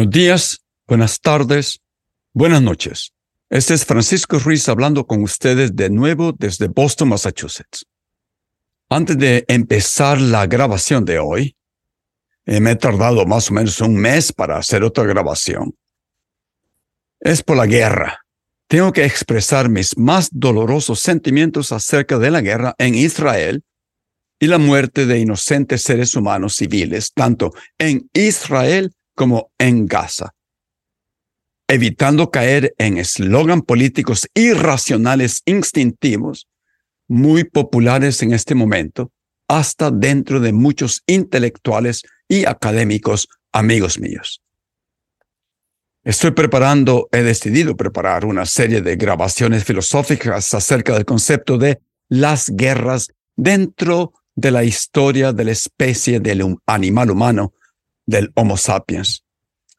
Buenos días, buenas tardes, buenas noches. Este es Francisco Ruiz hablando con ustedes de nuevo desde Boston, Massachusetts. Antes de empezar la grabación de hoy, eh, me he tardado más o menos un mes para hacer otra grabación. Es por la guerra. Tengo que expresar mis más dolorosos sentimientos acerca de la guerra en Israel y la muerte de inocentes seres humanos civiles, tanto en Israel como en Gaza, evitando caer en eslogan políticos irracionales instintivos, muy populares en este momento, hasta dentro de muchos intelectuales y académicos amigos míos. Estoy preparando, he decidido preparar una serie de grabaciones filosóficas acerca del concepto de las guerras dentro de la historia de la especie del animal humano del Homo sapiens,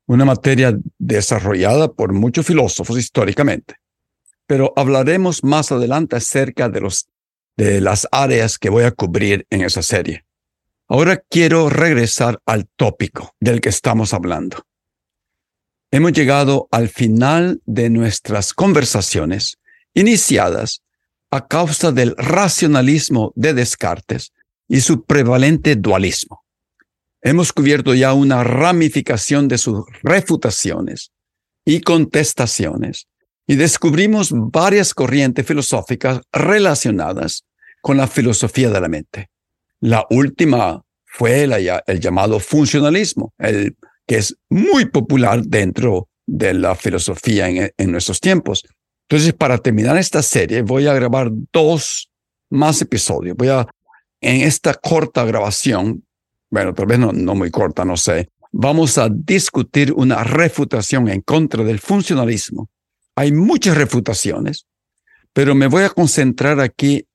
una materia desarrollada por muchos filósofos históricamente. Pero hablaremos más adelante acerca de, los, de las áreas que voy a cubrir en esa serie. Ahora quiero regresar al tópico del que estamos hablando. Hemos llegado al final de nuestras conversaciones iniciadas a causa del racionalismo de Descartes y su prevalente dualismo. Hemos cubierto ya una ramificación de sus refutaciones y contestaciones y descubrimos varias corrientes filosóficas relacionadas con la filosofía de la mente. La última fue el llamado funcionalismo, el que es muy popular dentro de la filosofía en, en nuestros tiempos. Entonces, para terminar esta serie, voy a grabar dos más episodios. Voy a, en esta corta grabación, bueno, tal vez no, muy corta, no sé, vamos a discutir una refutación en contra del funcionalismo. Hay muchas refutaciones, pero me voy a concentrar aquí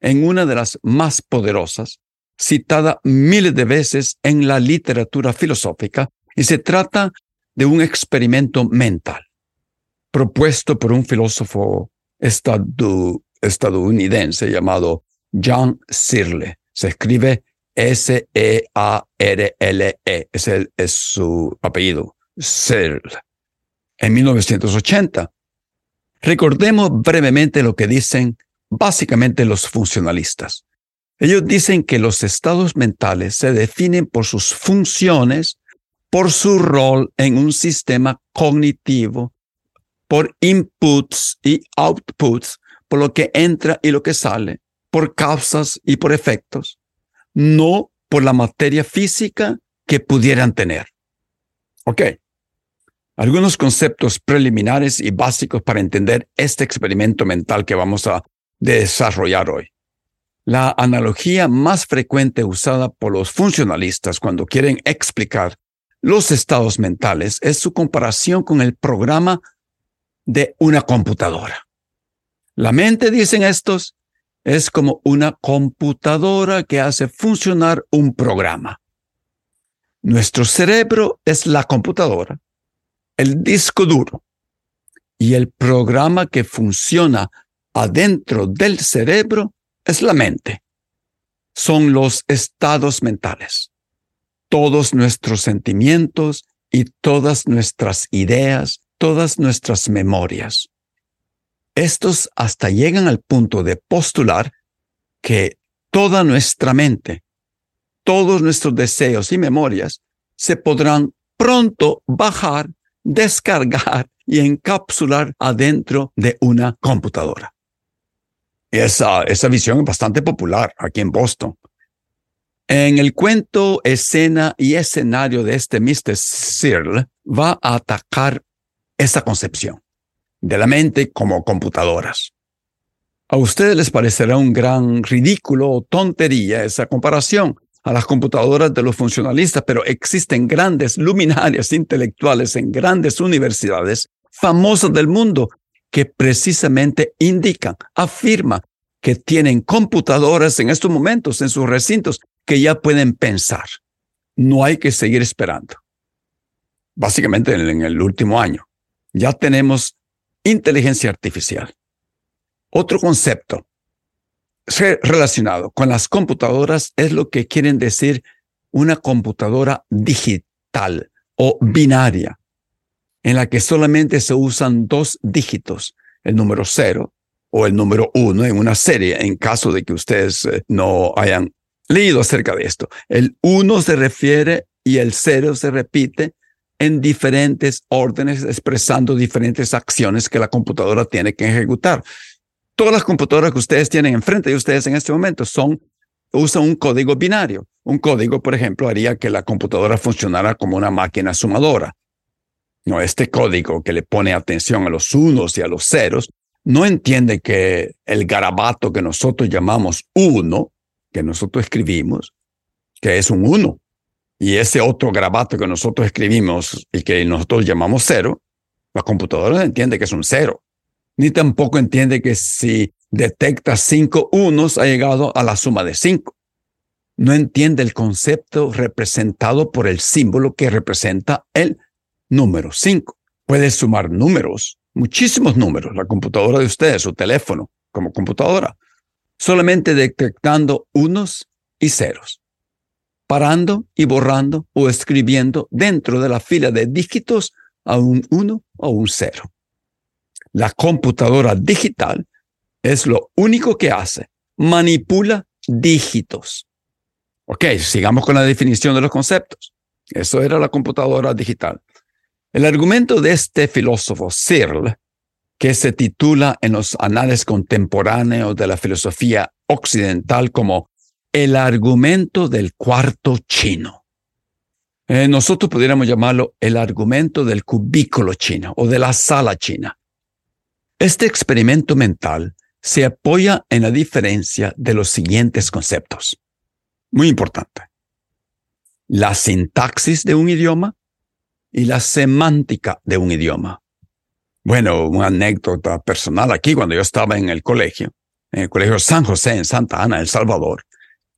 en una de las más poderosas, citada miles de veces en la literatura filosófica, y se trata de un experimento mental propuesto por un filósofo estadounidense llamado John Searle. Se escribe S-E-A-R-L-E, e. es, es su apellido, Searle, en 1980. Recordemos brevemente lo que dicen básicamente los funcionalistas. Ellos dicen que los estados mentales se definen por sus funciones, por su rol en un sistema cognitivo, por inputs y outputs, por lo que entra y lo que sale, por causas y por efectos no por la materia física que pudieran tener. Ok. Algunos conceptos preliminares y básicos para entender este experimento mental que vamos a desarrollar hoy. La analogía más frecuente usada por los funcionalistas cuando quieren explicar los estados mentales es su comparación con el programa de una computadora. La mente, dicen estos, es como una computadora que hace funcionar un programa. Nuestro cerebro es la computadora, el disco duro y el programa que funciona adentro del cerebro es la mente. Son los estados mentales. Todos nuestros sentimientos y todas nuestras ideas, todas nuestras memorias. Estos hasta llegan al punto de postular que toda nuestra mente, todos nuestros deseos y memorias se podrán pronto bajar, descargar y encapsular adentro de una computadora. Esa, esa visión es bastante popular aquí en Boston. En el cuento, escena y escenario de este Mr. Searle va a atacar esa concepción de la mente como computadoras. A ustedes les parecerá un gran ridículo o tontería esa comparación a las computadoras de los funcionalistas, pero existen grandes luminarias intelectuales en grandes universidades famosas del mundo que precisamente indican, afirman que tienen computadoras en estos momentos en sus recintos que ya pueden pensar. No hay que seguir esperando. Básicamente en el último año ya tenemos inteligencia artificial. Otro concepto relacionado con las computadoras es lo que quieren decir una computadora digital o binaria, en la que solamente se usan dos dígitos, el número cero o el número uno en una serie, en caso de que ustedes eh, no hayan leído acerca de esto. El uno se refiere y el cero se repite en diferentes órdenes, expresando diferentes acciones que la computadora tiene que ejecutar. Todas las computadoras que ustedes tienen enfrente de ustedes en este momento son usan un código binario. Un código, por ejemplo, haría que la computadora funcionara como una máquina sumadora. No, este código que le pone atención a los unos y a los ceros, no entiende que el garabato que nosotros llamamos uno, que nosotros escribimos, que es un uno, y ese otro garabato que nosotros escribimos y que nosotros llamamos cero, la computadora no entiende que es un cero ni tampoco entiende que si detecta cinco unos ha llegado a la suma de cinco. No entiende el concepto representado por el símbolo que representa el número cinco. Puede sumar números, muchísimos números, la computadora de ustedes, su teléfono como computadora, solamente detectando unos y ceros, parando y borrando o escribiendo dentro de la fila de dígitos a un uno o un cero. La computadora digital es lo único que hace. Manipula dígitos. Ok, sigamos con la definición de los conceptos. Eso era la computadora digital. El argumento de este filósofo Searle, que se titula en los anales contemporáneos de la filosofía occidental como el argumento del cuarto chino. Eh, nosotros pudiéramos llamarlo el argumento del cubículo chino o de la sala china. Este experimento mental se apoya en la diferencia de los siguientes conceptos. Muy importante. La sintaxis de un idioma y la semántica de un idioma. Bueno, una anécdota personal aquí cuando yo estaba en el colegio, en el colegio San José en Santa Ana, El Salvador,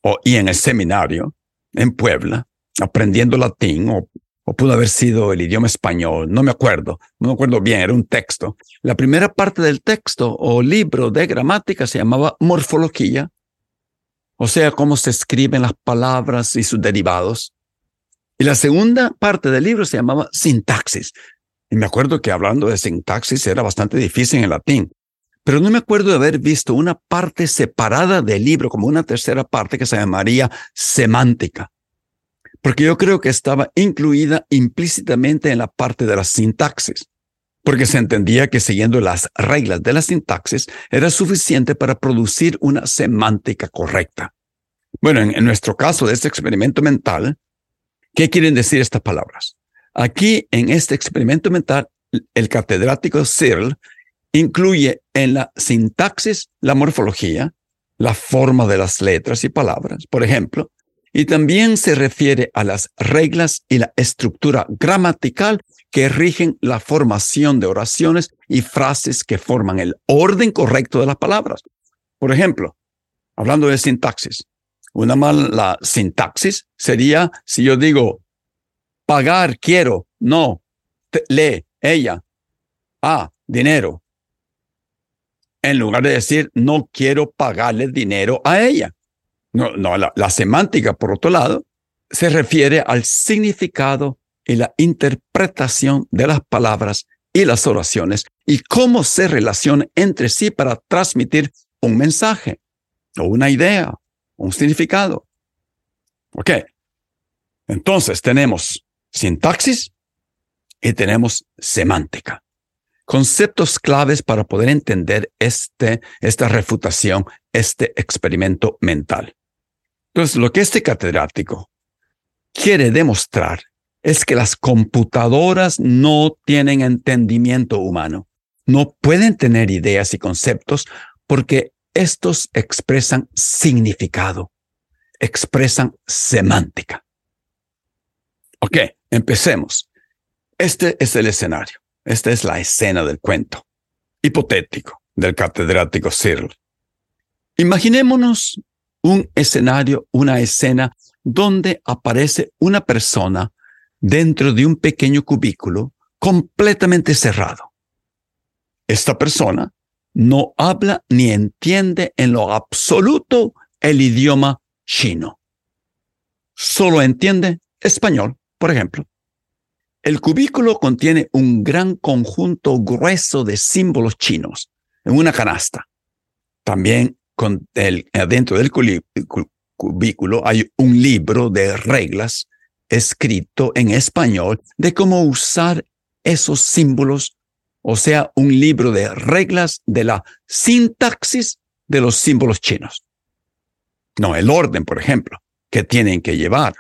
o, y en el seminario en Puebla, aprendiendo latín o o pudo haber sido el idioma español, no me acuerdo, no me acuerdo bien, era un texto. La primera parte del texto o libro de gramática se llamaba morfología, o sea, cómo se escriben las palabras y sus derivados. Y la segunda parte del libro se llamaba sintaxis. Y me acuerdo que hablando de sintaxis era bastante difícil en latín, pero no me acuerdo de haber visto una parte separada del libro, como una tercera parte que se llamaría semántica porque yo creo que estaba incluida implícitamente en la parte de la sintaxis, porque se entendía que siguiendo las reglas de la sintaxis era suficiente para producir una semántica correcta. Bueno, en, nuestro caso de este experimento mental, ¿qué quieren decir estas palabras? Aquí, en este experimento mental, el catedrático Searle incluye en la sintaxis la morfología, la forma de las letras y palabras. Por ejemplo, y también se refiere a las reglas y la estructura gramatical que rigen la formación de oraciones y frases que forman el orden correcto de las palabras. Por ejemplo, hablando de sintaxis, una mala sintaxis sería si yo digo pagar, quiero, no, lee, ella, ah, dinero, en lugar de decir no quiero pagarle dinero a ella. No, no la, semántica, por otro lado, se refiere al significado y la interpretación de las palabras y las oraciones y cómo se relacionan entre sí para transmitir un mensaje o una idea, un significado. Ok. Entonces tenemos sintaxis y tenemos semántica. Conceptos claves para poder entender este, esta refutación, este experimento mental. Entonces, lo que este catedrático quiere demostrar es que las computadoras no tienen entendimiento humano, no pueden tener ideas y conceptos porque estos expresan significado, expresan semántica. Ok, empecemos. Este es el escenario, esta es la escena del cuento, hipotético, del catedrático Searle. Imaginémonos un escenario, una escena donde aparece una persona dentro de un pequeño cubículo completamente cerrado. Esta persona no habla ni entiende en lo absoluto el idioma chino. Solo entiende español, por ejemplo. El cubículo contiene un gran conjunto grueso de símbolos chinos en una canasta. También con el, dentro del cubículo hay un libro de reglas escrito en español de cómo usar esos símbolos, o sea, un libro de reglas de la sintaxis de los símbolos chinos. No, el orden, por ejemplo, que tienen que llevar.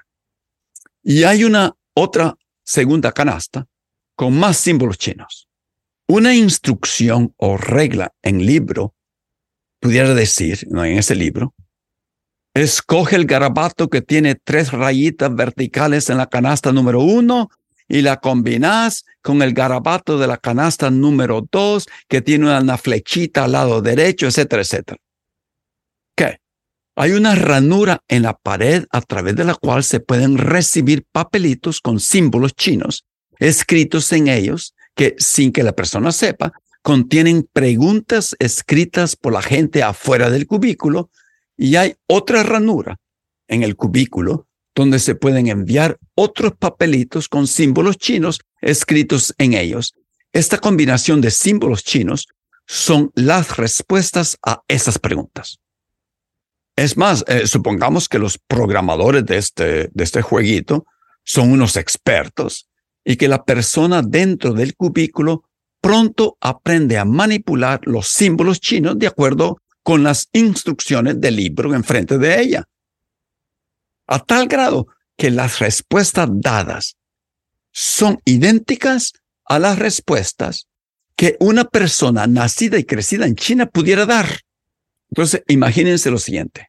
Y hay una otra segunda canasta con más símbolos chinos. Una instrucción o regla en libro pudiera decir, no en ese libro, escoge el garabato que tiene tres rayitas verticales en la canasta número uno y la combinas con el garabato de la canasta número dos que tiene una flechita al lado derecho, etcétera, etcétera. Hay una ranura en la pared a través de la cual se pueden recibir papelitos con símbolos chinos escritos en ellos que sin que la persona sepa contienen preguntas escritas por la gente afuera del cubículo y hay otra ranura en el cubículo donde se pueden enviar otros papelitos con símbolos chinos escritos en ellos. Esta combinación de símbolos chinos son las respuestas a esas preguntas. Es más, eh, supongamos que los programadores de este, de este jueguito son unos expertos y que la persona dentro del cubículo pronto aprende a manipular los símbolos chinos de acuerdo con las instrucciones del libro enfrente de ella. A tal grado que las respuestas dadas son idénticas a las respuestas que una persona nacida y crecida en China pudiera dar. Entonces, imagínense lo siguiente.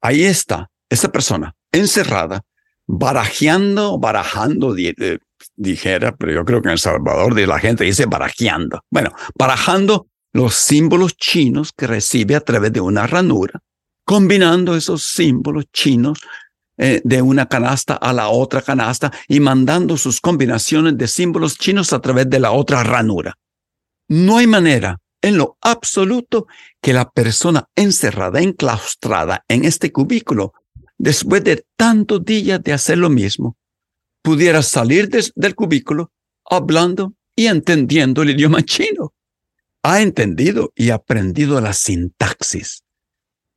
Ahí está esa persona encerrada, barajeando, barajando, dijera, pero yo creo que en El Salvador de la gente dice barajeando. Bueno, barajando los símbolos chinos que recibe a través de una ranura, combinando esos símbolos chinos eh, de una canasta a la otra canasta y mandando sus combinaciones de símbolos chinos a través de la otra ranura. No hay manera en lo absoluto que la persona encerrada, enclaustrada en este cubículo, después de tantos días de hacer lo mismo, pudiera salir del cubículo hablando y entendiendo el idioma chino. Ha entendido y aprendido la sintaxis,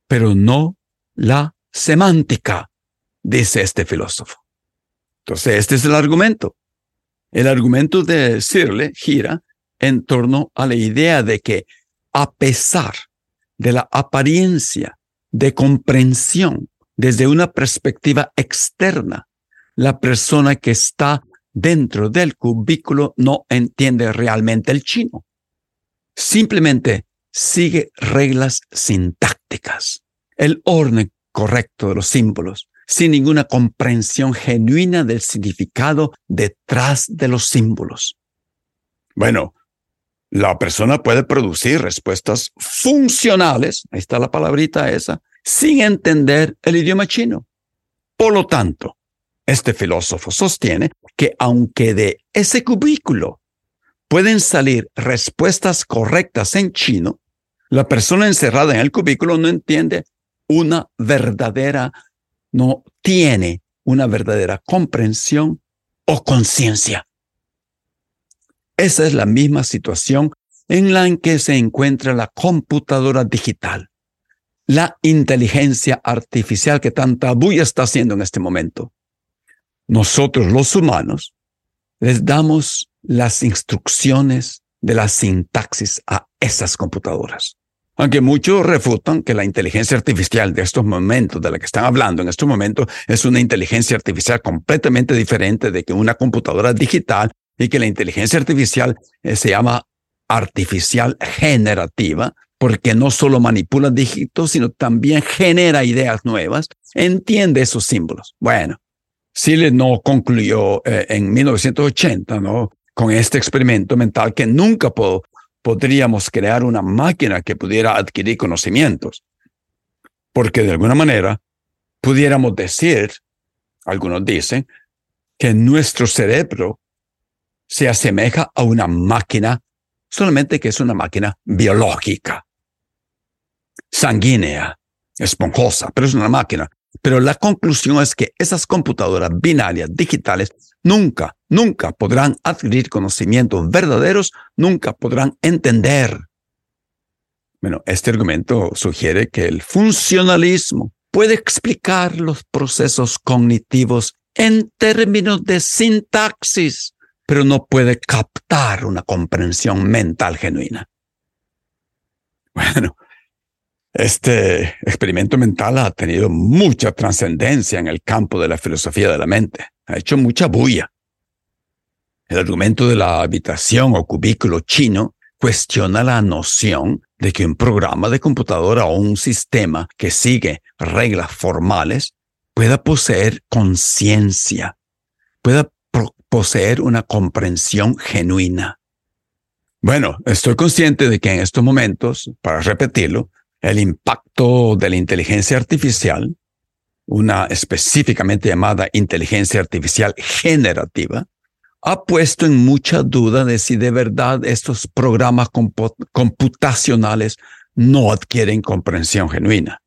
pero no la semántica, dice este filósofo. Entonces, este es el argumento. El argumento de Sirle gira en torno a la idea de que a pesar de la apariencia de comprensión desde una perspectiva externa la persona que está dentro del cubículo no entiende realmente el chino. Simplemente sigue reglas sintácticas, el orden correcto de los símbolos, sin ninguna comprensión genuina del significado detrás de los símbolos. Bueno, la persona puede producir respuestas funcionales, ahí está la palabrita esa, sin entender el idioma chino. Por lo tanto, este filósofo sostiene que aunque de ese cubículo pueden salir respuestas correctas en chino, la persona encerrada en el cubículo no entiende una verdadera, no tiene una verdadera comprensión o conciencia. Esa es la misma situación en la que se encuentra la computadora digital, la inteligencia artificial que tanta bulla está haciendo en este momento nosotros los humanos les damos las instrucciones de la sintaxis a esas computadoras. Aunque muchos refutan que la inteligencia artificial de estos momentos, de la que están hablando en estos momentos, es una inteligencia artificial completamente diferente de que una computadora digital y que la inteligencia artificial eh, se llama artificial generativa, porque no solo manipula dígitos, sino también genera ideas nuevas, entiende esos símbolos. Bueno, Seeley no concluyó eh, en 1980, ¿no? Con este experimento mental que nunca podríamos crear una máquina que pudiera adquirir conocimientos. Porque de alguna manera pudiéramos decir, algunos dicen, que nuestro cerebro se asemeja a una máquina, solamente que es una máquina biológica, sanguínea, esponjosa, pero es una máquina. Pero la conclusión es que esas computadoras binarias digitales nunca, nunca podrán adquirir conocimientos verdaderos, nunca podrán entender. Bueno, este argumento sugiere que el funcionalismo puede explicar los procesos cognitivos en términos de sintaxis, pero no puede captar una comprensión mental genuina. Bueno, este experimento mental ha tenido mucha trascendencia en el campo de la filosofía de la mente. Ha hecho mucha bulla. El argumento de la habitación o cubículo chino cuestiona la noción de que un programa de computadora o un sistema que sigue reglas formales pueda poseer conciencia, pueda poseer una comprensión genuina. Bueno, estoy consciente de que en estos momentos, para repetirlo, el impacto de la inteligencia artificial, una específicamente llamada inteligencia artificial generativa, ha puesto en mucha duda de si de verdad estos programas computacionales no adquieren comprensión genuina.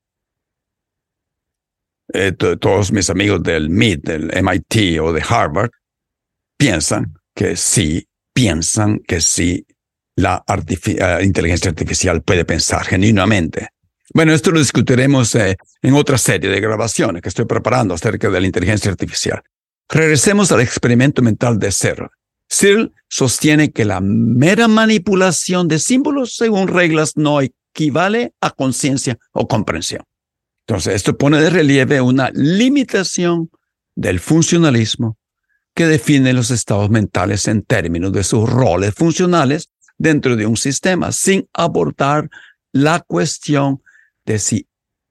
Eh, todos mis amigos del MIT, del MIT o de Harvard piensan que sí, piensan que sí la eh, inteligencia artificial puede pensar genuinamente. Bueno, esto lo discutiremos eh, en otra serie de grabaciones que estoy preparando acerca de la inteligencia artificial. Regresemos al experimento mental de Searle. Searle sostiene que la mera manipulación de símbolos según reglas no equivale a conciencia o comprensión. Entonces, esto pone de relieve una limitación del funcionalismo que define los estados mentales en términos de sus roles funcionales dentro de un sistema, sin abordar la cuestión de si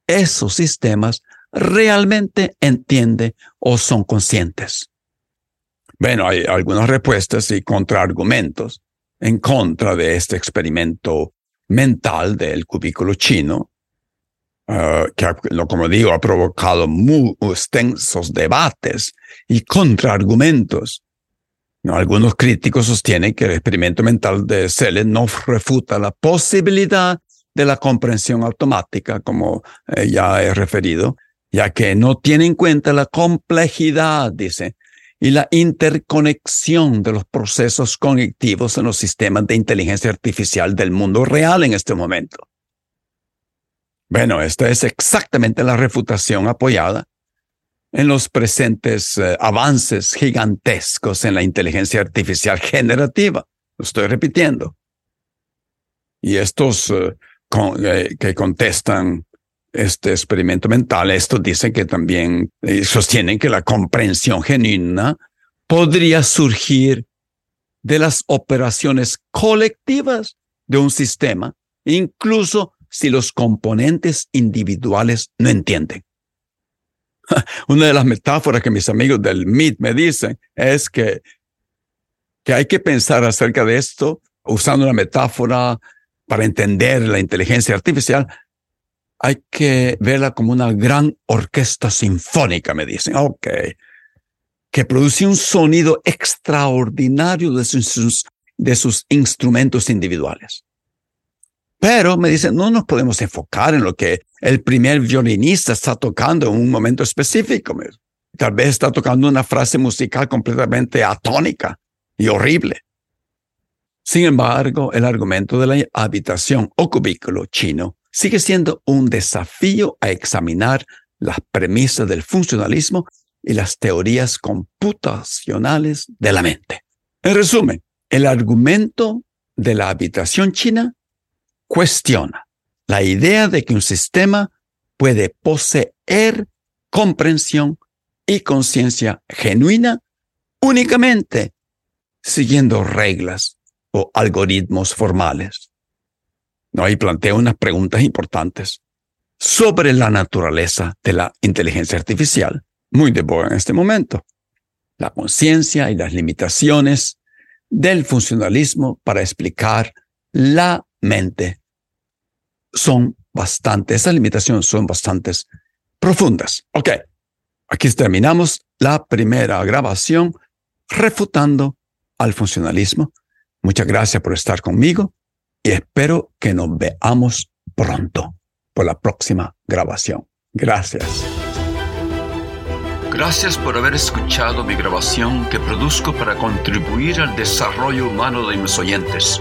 esos sistemas realmente entienden o son conscientes. Bueno, hay algunas respuestas y contraargumentos en contra de este experimento mental del cubículo chino, uh, que, como digo, ha provocado muy extensos debates y contraargumentos algunos críticos sostienen que el experimento mental de Selle no refuta la posibilidad de la comprensión automática, como eh, ya he referido, ya que no tiene en cuenta la complejidad, dice, y la interconexión de los procesos cognitivos en los sistemas de inteligencia artificial del mundo real en este momento. Bueno, esta es exactamente la refutación apoyada en los presentes eh, avances gigantescos en la inteligencia artificial generativa. Lo estoy repitiendo. Y estos eh, eh, que contestan este experimento mental, estos dicen que también sostienen que la comprensión genuina podría surgir de las operaciones colectivas de un sistema, incluso si los componentes individuales no entienden. Una de las metáforas que mis amigos del MIT me dicen es que, que hay que pensar acerca de esto usando una metáfora para entender la inteligencia artificial. Hay que verla como una gran orquesta sinfónica, me dicen. Ok. Que produce un sonido extraordinario de sus, de sus instrumentos individuales. Pero me dicen, no nos podemos enfocar en lo que el primer violinista está tocando en un momento específico. Tal vez está tocando una frase musical completamente atónica y horrible. Sin embargo, el argumento de la habitación o cubículo chino sigue siendo un desafío a examinar las premisas del funcionalismo y las teorías computacionales de la mente. En resumen, el argumento de la habitación china cuestiona la idea de que un sistema puede poseer comprensión y conciencia genuina únicamente siguiendo reglas o algoritmos formales. No, ahí planteo unas preguntas importantes sobre la naturaleza de la inteligencia artificial, muy de moda en este momento. La conciencia y las limitaciones del funcionalismo para explicar la mente son bastantes, esas limitaciones son bastantes profundas. Ok, aquí terminamos la primera grabación refutando al funcionalismo. Muchas gracias por estar conmigo y espero que nos veamos pronto por la próxima grabación. Gracias. Gracias por haber escuchado mi grabación que produzco para contribuir al desarrollo humano de mis oyentes.